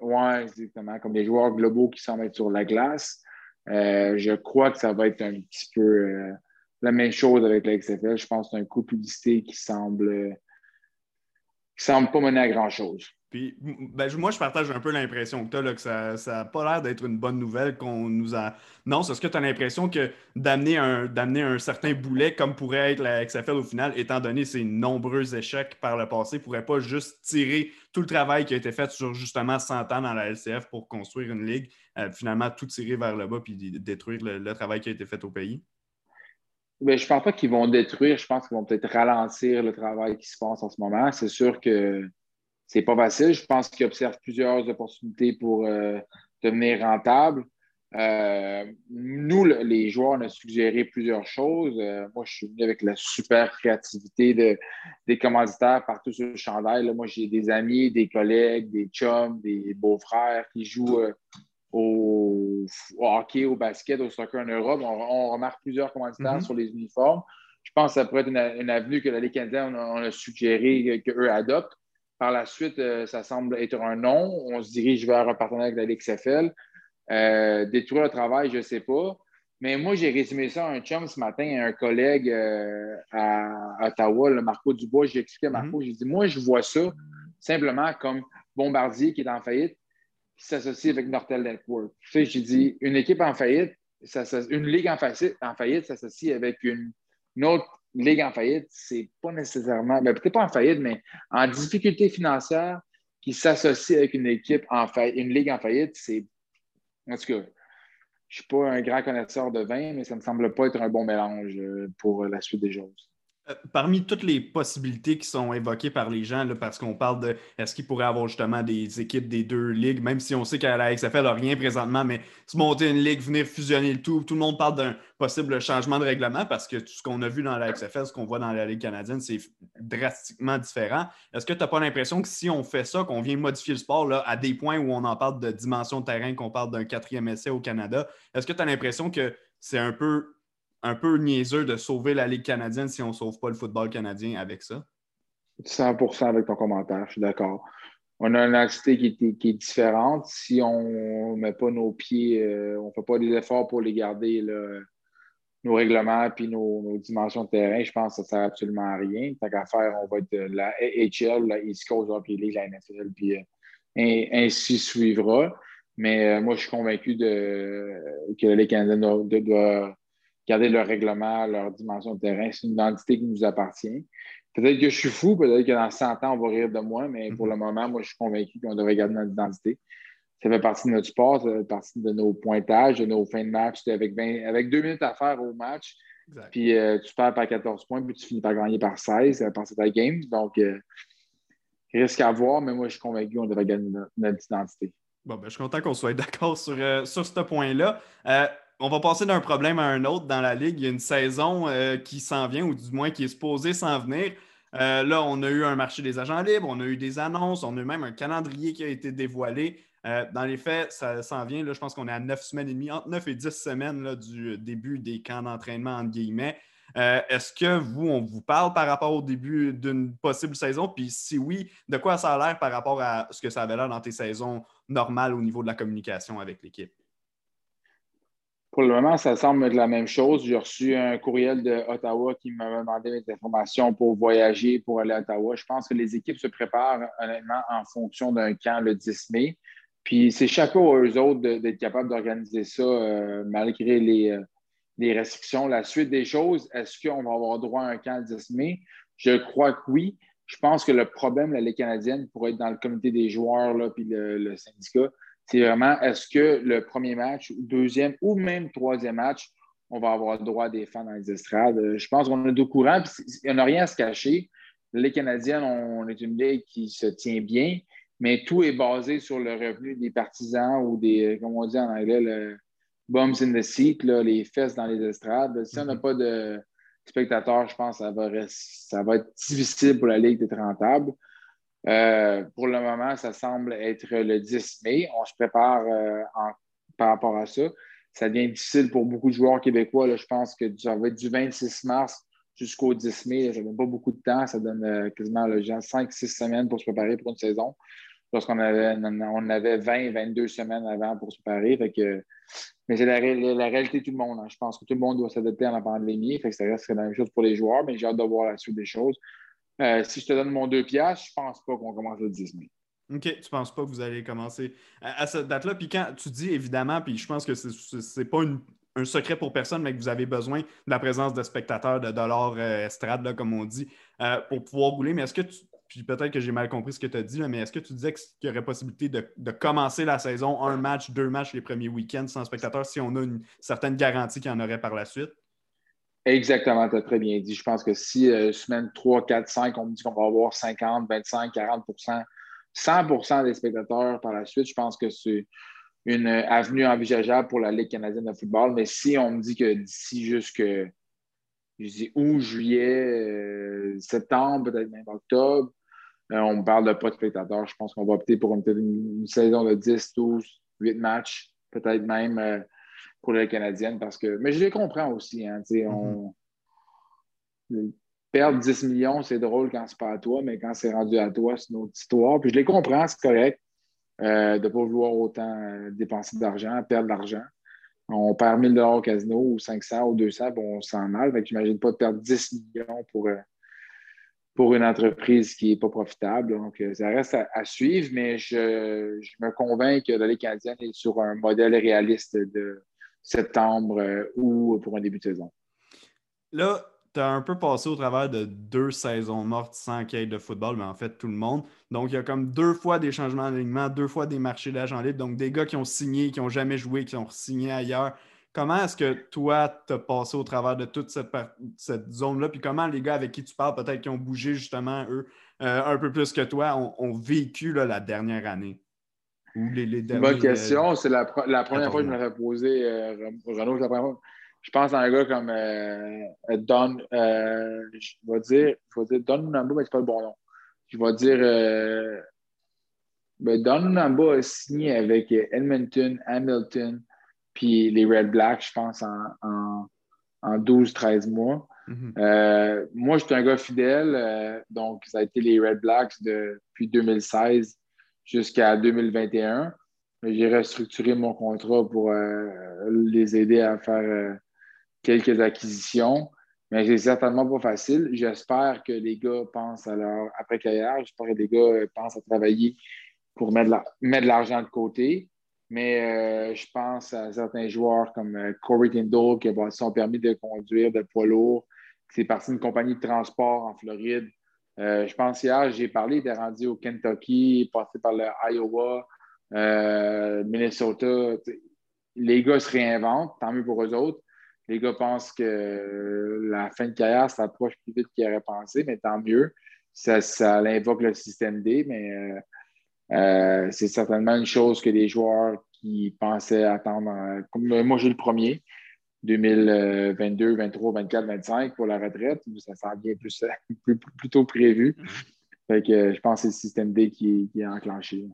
Oui, exactement, comme les joueurs globaux qui s'en mettent sur la glace. Euh, je crois que ça va être un petit peu euh, la même chose avec la XFL. Je pense que c'est un coup de publicité qui semble, semble pas mener à grand-chose. Puis, ben, moi, je partage un peu l'impression que tu as, que ça n'a pas l'air d'être une bonne nouvelle qu'on nous a. Non, c'est ce que tu as l'impression que d'amener un, un certain boulet, comme pourrait être la XFL au final, étant donné ses nombreux échecs par le passé, pourrait pas juste tirer tout le travail qui a été fait sur justement 100 ans dans la LCF pour construire une ligue, euh, finalement tout tirer vers le bas puis détruire le, travail qui a été fait au pays? Bien, je ne pense pas qu'ils vont détruire, je pense qu'ils vont peut-être ralentir le travail qui se passe en ce moment. C'est sûr que c'est pas facile. Je pense qu'ils observent plusieurs opportunités pour euh, devenir rentable. Euh, nous, les joueurs, on a suggéré plusieurs choses. Euh, moi, je suis venu avec la super créativité des commanditaires partout sur le chandail. moi, j'ai des amis, des collègues, des chums, des beaux-frères qui jouent au, hockey, au basket, au soccer en Europe. On, remarque plusieurs commanditaires mm-hmm. sur les uniformes. Je pense que ça pourrait être une, avenue que la Ligue canadienne on, a suggéré qu'eux adoptent. Par la suite, euh, ça semble être un non. On se dirige vers un partenaire avec la XFL. Euh, détruire le travail, je ne sais pas. Mais moi, j'ai résumé ça à un chum ce matin, à un collègue euh, à Ottawa, le Marco Dubois. J'ai expliqué à Marco, mhm. j'ai dit, moi, je vois ça simplement comme Bombardier qui est en faillite, qui s'associe avec Nortel Network. Tu sais, j'ai dit, une équipe en faillite, une ligue en faillite, en faillite s'associe avec une, autre ligue en faillite. C'est pas nécessairement, ben, peut-être pas en faillite, mais en difficulté financière qui s'associe avec une équipe en faillite, une ligue en faillite, c'est. En tout cas, je ne suis pas un grand connaisseur de vin, mais ça me semble pas être un bon mélange euh, pour la suite des choses. Euh, parmi toutes les possibilités qui sont évoquées par les gens, parce qu'on parle de est-ce qu'il pourrait avoir justement des équipes des deux ligues, même si on sait qu'à la XFL, n'a rien présentement, mais se monter une ligue, venir fusionner le tout, tout le monde parle d'un possible changement de règlement parce que tout ce qu'on a vu dans la XFL, ce qu'on voit dans la Ligue canadienne, c'est drastiquement différent. Est-ce que tu n'as pas l'impression que si on fait ça, qu'on vient modifier le sport à des points où on en parle de dimension de terrain, qu'on parle d'un quatrième essai au Canada, est-ce que tu as l'impression que c'est un peu un peu niaiseux de sauver la Ligue canadienne si on ne sauve pas le football canadien avec ça? 100% avec ton commentaire, je suis d'accord. On a une entité qui est, différente. Si on ne met pas nos pieds, euh, on ne fait pas des efforts pour les garder, nos règlements et nos, dimensions de terrain, je pense que ça ne sert absolument à rien. Tant qu'à faire, on va être la AHL, la East Coast Hockey League, la NFL, puis euh, ainsi suivra. Mais euh, moi, je suis convaincu que la Ligue canadienne doit garder leur règlement, leur dimension de terrain. C'est une identité qui nous appartient. Peut-être que je suis fou, peut-être que dans 100 ans, on va rire de moi, mais pour le mhm. moment, moi, je suis convaincu qu'on devrait garder notre identité. Ça fait partie de notre sport, ça fait partie de nos pointages, de nos fins de match. Avec, avec deux minutes à faire au match, puis euh, tu perds par 14 points, puis tu finis par gagner par 16 euh, par cette game. Donc, euh, risque à voir, mais moi, je suis convaincu qu'on devrait garder notre, identité. Bon, ben, je suis content qu'on soit d'accord sur, sur ce point-là on va passer d'un problème à un autre dans la Ligue. Il y a une saison euh, qui s'en vient, ou du moins qui est supposée s'en venir. Euh, là, on a eu un marché des agents libres, on a eu des annonces, on a eu même un calendrier qui a été dévoilé. Euh, dans les faits, ça s'en vient. Là, je pense qu'on est à neuf semaines et demie, entre neuf et dix semaines là, du début des camps d'entraînement, entre guillemets. Est-ce que vous, on vous parle par rapport au début d'une possible saison? Puis si oui, de quoi ça a l'air par rapport à ce que ça avait l'air dans tes saisons normales au niveau de la communication avec l'équipe? Pour le moment, ça semble être la même chose. J'ai reçu un courriel de Ottawa qui m'a demandé des informations pour voyager, pour aller à Ottawa. Je pense que les équipes se préparent honnêtement en fonction d'un camp le 10 mai. Puis c'est chapeau à eux autres d'être capables d'organiser ça euh, malgré les, euh, les, restrictions. La suite des choses, est-ce qu'on va avoir droit à un camp le 10 mai? Je crois que oui. Je pense que le problème, la Ligue canadienne, pourrait être dans le comité des joueurs là, puis le syndicat, c'est vraiment est-ce que le premier match, deuxième ou même troisième match, on va avoir le droit des fans dans les estrades? Euh, je pense qu'on est au courant, il n'y a rien à se cacher. Les Canadiens, on est une ligue qui se tient bien, mais tout est basé sur le revenu des partisans ou des, euh, comme on dit en anglais, le bums in the seat, les fesses dans les estrades. Si on n'a mm-hmm. pas de spectateurs, je pense que ça va, ça va être difficile pour la Ligue d'être rentable. Euh, pour le moment, ça semble être le 10 mai. On se prépare euh, par rapport à ça. Ça devient difficile pour beaucoup de joueurs québécois. je pense que ça va être du 26 mars jusqu'au 10 mai. ça ne donne pas beaucoup de temps. Ça donne euh, quasiment 5-6 semaines pour se préparer pour une saison. Lorsqu'on avait, on avait 20-22 semaines avant pour se préparer. mais c'est la, réalité de tout le monde. Hein. Je pense que tout le monde doit s'adapter à la pandémie. Ça reste la même chose pour les joueurs, mais j'ai hâte de voir la suite des choses. Euh, si je te donne mon deux piastres, je ne pense pas qu'on commence le 10 mai. OK, tu ne penses pas que vous allez commencer à, cette date-là? Puis quand tu dis évidemment, puis je pense que ce n'est pas un secret pour personne, mais que vous avez besoin de la présence de spectateurs, de dollars euh, estrade, comme on dit, euh, pour pouvoir rouler. Mais est-ce que tu. Puis peut-être que j'ai mal compris ce que tu as dit, mais est-ce que tu disais qu'il y aurait possibilité de, commencer la saison, un match, deux matchs les premiers week-ends sans spectateurs si on a une certaine garantie qu'il y en aurait par la suite? Exactement, tu as très bien dit. Je pense que si euh, semaine 3, 4, 5, on me dit qu'on va avoir 50, 25, 40% 100% des spectateurs par la suite, je pense que c'est une avenue envisageable pour la Ligue canadienne de football. Mais si on me dit que d'ici jusque je dis août, juillet, euh, septembre, peut-être même octobre, euh, on me parle pas de spectateurs, je pense qu'on va opter pour une, saison de 10, 12, 8 matchs, peut-être même pour les Canadienne parce que. Mais je les comprends aussi. Hein, on... Mm-hmm. Perdre 10 millions, c'est drôle quand c'est pas à toi, mais quand c'est rendu à toi, c'est une autre histoire. Puis je les comprends, c'est correct euh, de ne pas vouloir autant euh, dépenser d'argent, perdre de l'argent. On perd 1000 au casino ou 500 ou 200, bon, on se sent mal. Fait que j'imagine pas de perdre 10 millions pour, euh, pour une entreprise qui n'est pas profitable. Donc, ça reste à, suivre, mais je, me convainc que la Ligue canadienne est sur un modèle réaliste de septembre ou pour un début de saison? Là, tu as un peu passé au travers de deux saisons mortes sans qu'il y ait de football, mais en fait, tout le monde. Donc, il y a comme deux fois des changements d'alignement, deux fois des marchés d'agents libres. Donc, des gars qui ont signé, qui n'ont jamais joué, qui ont signé ailleurs. Comment est-ce que toi, tu as passé au travers de toute cette, cette zone-là? Puis comment les gars avec qui tu parles, peut-être qui ont bougé justement, eux, euh, un peu plus que toi, ont, vécu la dernière année? Ou les, les Bonne question. C'est la, première fois que je me l'avais posé, euh, Renaud. La première fois je pense à un gars comme euh, Don, euh, je vais dire, je vais dire Don Namba, mais c'est pas le bon nom. Je vais dire, euh, ben Don Namba a signé avec Edmonton, Hamilton, puis les Red Blacks, je pense, en, en, 12-13 mois. Mm-hmm. moi, je suis un gars fidèle, donc ça a été les Red Blacks depuis 2016 jusqu'à 2021. J'ai restructuré mon contrat pour les aider à faire quelques acquisitions, mais c'est certainement pas facile. J'espère que les gars pensent à leur après-carrière. J'espère que les gars euh, pensent à travailler pour mettre, de l'argent de côté. Mais euh, je pense à certains joueurs comme euh, Corey Tindall qui a son permis de conduire de poids lourd, qui est parti d'une compagnie de transport en Floride. Je pense hier, j'ai parlé, il était rendu au Kentucky, passé par le Iowa, Minnesota. Les gars se réinventent, tant mieux pour eux autres. Les gars pensent que la fin de carrière s'approche plus vite qu'ils auraient pensé, mais tant mieux. Ça, ça invoque le système D, mais euh, euh, c'est certainement une chose que les joueurs qui pensaient attendre, comme moi j'ai le premier, 2022, 23, 24, 25 pour la retraite, ça s'en vient plus, plus, tôt prévu. Fait que je pense que c'est le système D qui, qui est enclenché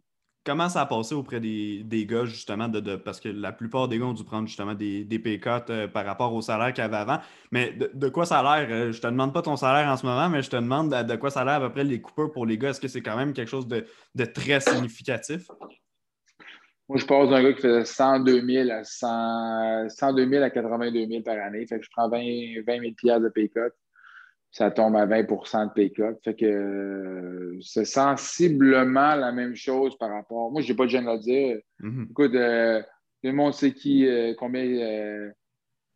comment ça a passé auprès des, gars, justement, de, parce que la plupart des gars ont dû prendre justement des, des euh, par rapport au salaire qu'il y avait avant. Mais de, quoi ça a l'air? Euh, je te demande pas ton salaire en ce moment, mais je te demande de, quoi ça a l'air à peu près les coupeurs pour les gars. Est-ce que c'est quand même quelque chose de, très significatif? Moi, je passe d'un gars qui faisait 102 000 à, 100, 102 000 à 82 000 par année. Fait que je prends 20, 20 000 de pay ça tombe à 20% de pay Fait que euh, c'est sensiblement la même chose par rapport. Moi, je n'ai pas de gêne à dire. Mm-hmm. Écoute, euh, tout le monde sait qui, euh, combien,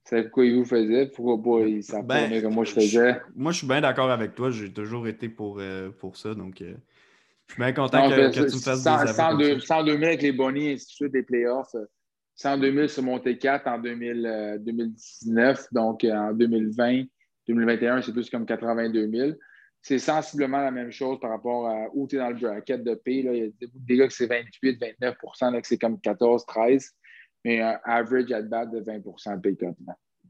c'est quoi il vous faisait. Pourquoi pas, ils savent ben, que moi je faisais. moi, je suis bien d'accord avec toi. J'ai toujours été pour, pour ça. Donc, je suis bien content que, tu me fasses 100, des 102 000 avec les bonnies et ainsi de suite, des playoffs. 102 000 sur monté 4 en 2019. Donc, en 2020. 2021, c'est plus comme 82 000. C'est sensiblement la même chose par rapport à où tu es dans le bracket de P. Il y a des gars que c'est 28, 29 là, que c'est comme 14, 13. Mais un average at bat de 20 de pay cut.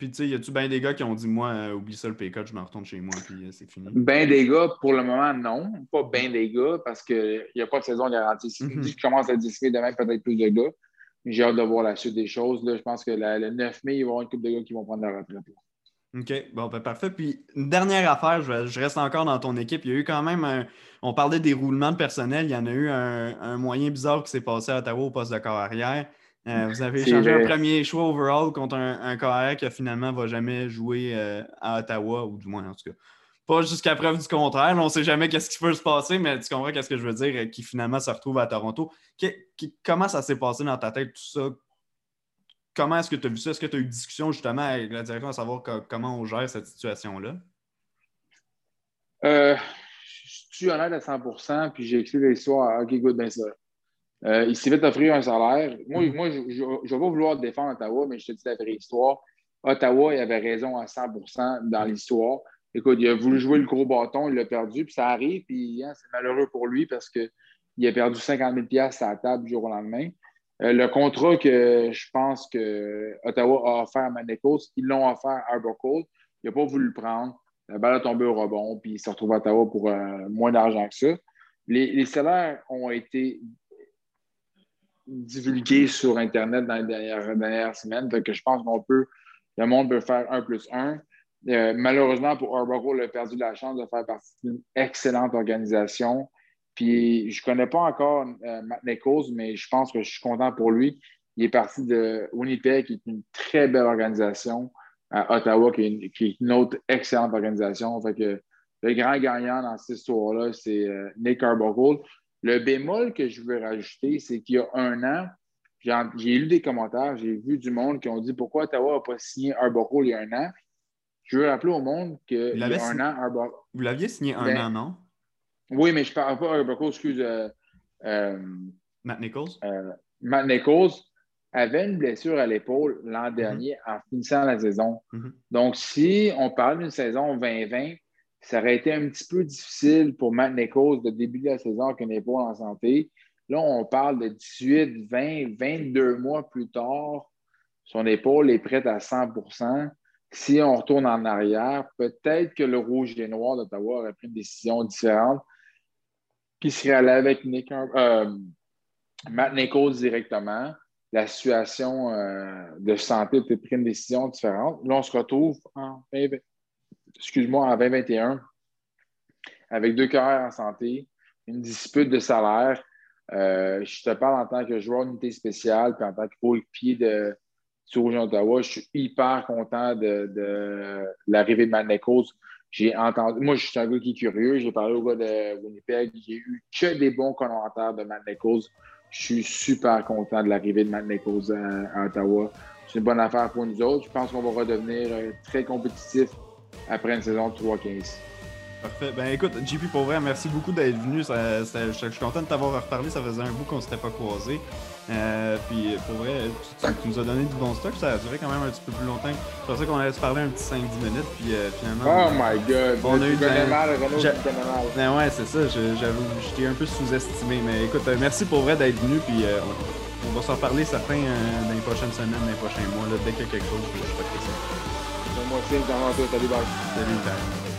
Puis, tu sais, y a-tu bien des gars qui ont dit, moi, euh, oublie ça le pay cut, je me retourne chez moi, puis euh, c'est fini? Ben des gars, pour le moment, non. Pas bien des gars, parce qu'il n'y a pas de saison garantie. Si mm-hmm. je commence à discuter demain, peut-être plus de gars. J'ai hâte de voir la suite des choses. Là, je pense que le 9 mai, il va y avoir une couple de gars qui vont prendre la retraite. OK, bon, ben, parfait. Puis, une dernière affaire, je, reste encore dans ton équipe. Il y a eu quand même un. On parlait des roulements de personnel. Il y en a eu un, moyen bizarre qui s'est passé à Ottawa au poste de corps arrière. Euh, vous avez échangé un premier choix overall contre un, corps arrière qui finalement ne va jamais jouer euh, à Ottawa, ou du moins en tout cas. Pas jusqu'à preuve du contraire. On ne sait jamais qu'est-ce qui peut se passer, mais tu comprends qu'est-ce que je veux dire, euh, qui finalement se retrouve à Toronto. comment ça s'est passé dans ta tête, tout ça? comment est-ce que tu as vu ça? Est-ce que tu as eu une discussion justement avec la direction à savoir comment on gère cette situation-là? Euh, je suis honnête à 100% puis j'ai écrit l'histoire à OK, good, ben ça. Euh, il s'est fait offrir un salaire. Moi, mm-hmm. moi je ne vais pas vouloir défendre Ottawa, mais je te dis la vraie histoire. Ottawa, il avait raison à 100% dans l'histoire. Écoute, il a voulu jouer le gros bâton, il l'a perdu, puis ça arrive, puis hein, c'est malheureux pour lui parce qu'il a perdu 50 000 à la table du jour au lendemain. Euh, le contrat que je pense que Ottawa a offert à Manekos, ils l'ont offert à Cole. Il n'a pas voulu le prendre. La balle a tombé au rebond, puis il se retrouve à Ottawa pour euh, moins d'argent que ça. Les, salaires ont été divulgués sur Internet dans les dernières, semaines. Donc, je pense qu'on peut, le monde peut faire un plus un. Euh, malheureusement, pour Arborough, il a perdu la chance de faire partie d'une excellente organisation puis je ne connais pas encore euh, Matt Nichols, mais je pense que je suis content pour lui. Il est parti de Winnipeg, qui est une très belle organisation, à Ottawa, qui est une, autre excellente organisation. Le grand gagnant dans cette histoire-là, c'est euh, Nick Arbuckle. Le bémol que je veux rajouter, c'est qu'il y a un an, j'ai lu des commentaires, j'ai vu du monde qui ont dit pourquoi Ottawa n'a pas signé Arbuckle il y a un an? Je veux rappeler au monde qu'il y a un an. Vous l'aviez signé un ben, an, non? Oui, mais je ne parle pas Arbuckle, excuse. Euh, euh, Matt Nichols? Matt Nichols avait une blessure à l'épaule l'an mhm. dernier en finissant la saison. Mhm. Donc, si on parle d'une saison 2020, ça aurait été un petit peu difficile pour Matt de débuter la saison avec une épaule en santé. Là, on parle de 18, 20, 22 mois plus tard. Son épaule est prête à 100% Si on retourne en arrière, peut-être que le rouge et noir d'Ottawa aurait pris une décision différente qui serait allé avec euh, Matt Nichols directement. La situation euh, de santé peut pris une décision différente. Là, on se retrouve en excuse-moi, en 2021, avec deux carrières en santé, une dispute de salaire. Euh, je te parle en tant que joueur d'unité spéciale, puis en tant que coéquipier de Rouge Ottawa. Je suis hyper content de, l'arrivée de Matt J'ai entendu, moi, je suis un gars qui est curieux. J'ai parlé au gars de Winnipeg. J'ai eu que des bons commentaires de Matt Je suis super content de l'arrivée de Matt à, Ottawa. C'est une bonne affaire pour nous autres. Je pense qu'on va redevenir euh, très compétitif après une saison de 3-15. Parfait. Ben écoute, JP, pour vrai, merci beaucoup d'être venu. je, suis content de t'avoir reparlé. Ça faisait un bout qu'on ne s'était pas croisé. Euh, puis pour vrai, tu, nous as donné du bon stock. Ça a duré quand même un petit peu plus longtemps. Je pensais qu'on allait se parler un petit 5-10 minutes. Puis euh, finalement. Oh my god! On a eu mal, Ben ouais, c'est ça. J'avoue, j'étais un peu sous-estimé. Mais écoute, euh, merci pour vrai d'être venu. Puis on, va s'en reparler certains dans les prochaines semaines, dans les prochains mois. Là, dès qu'il y a quelque chose, je, je vais te ça. Moi aussi, dans Salut, bye. Salut, bye.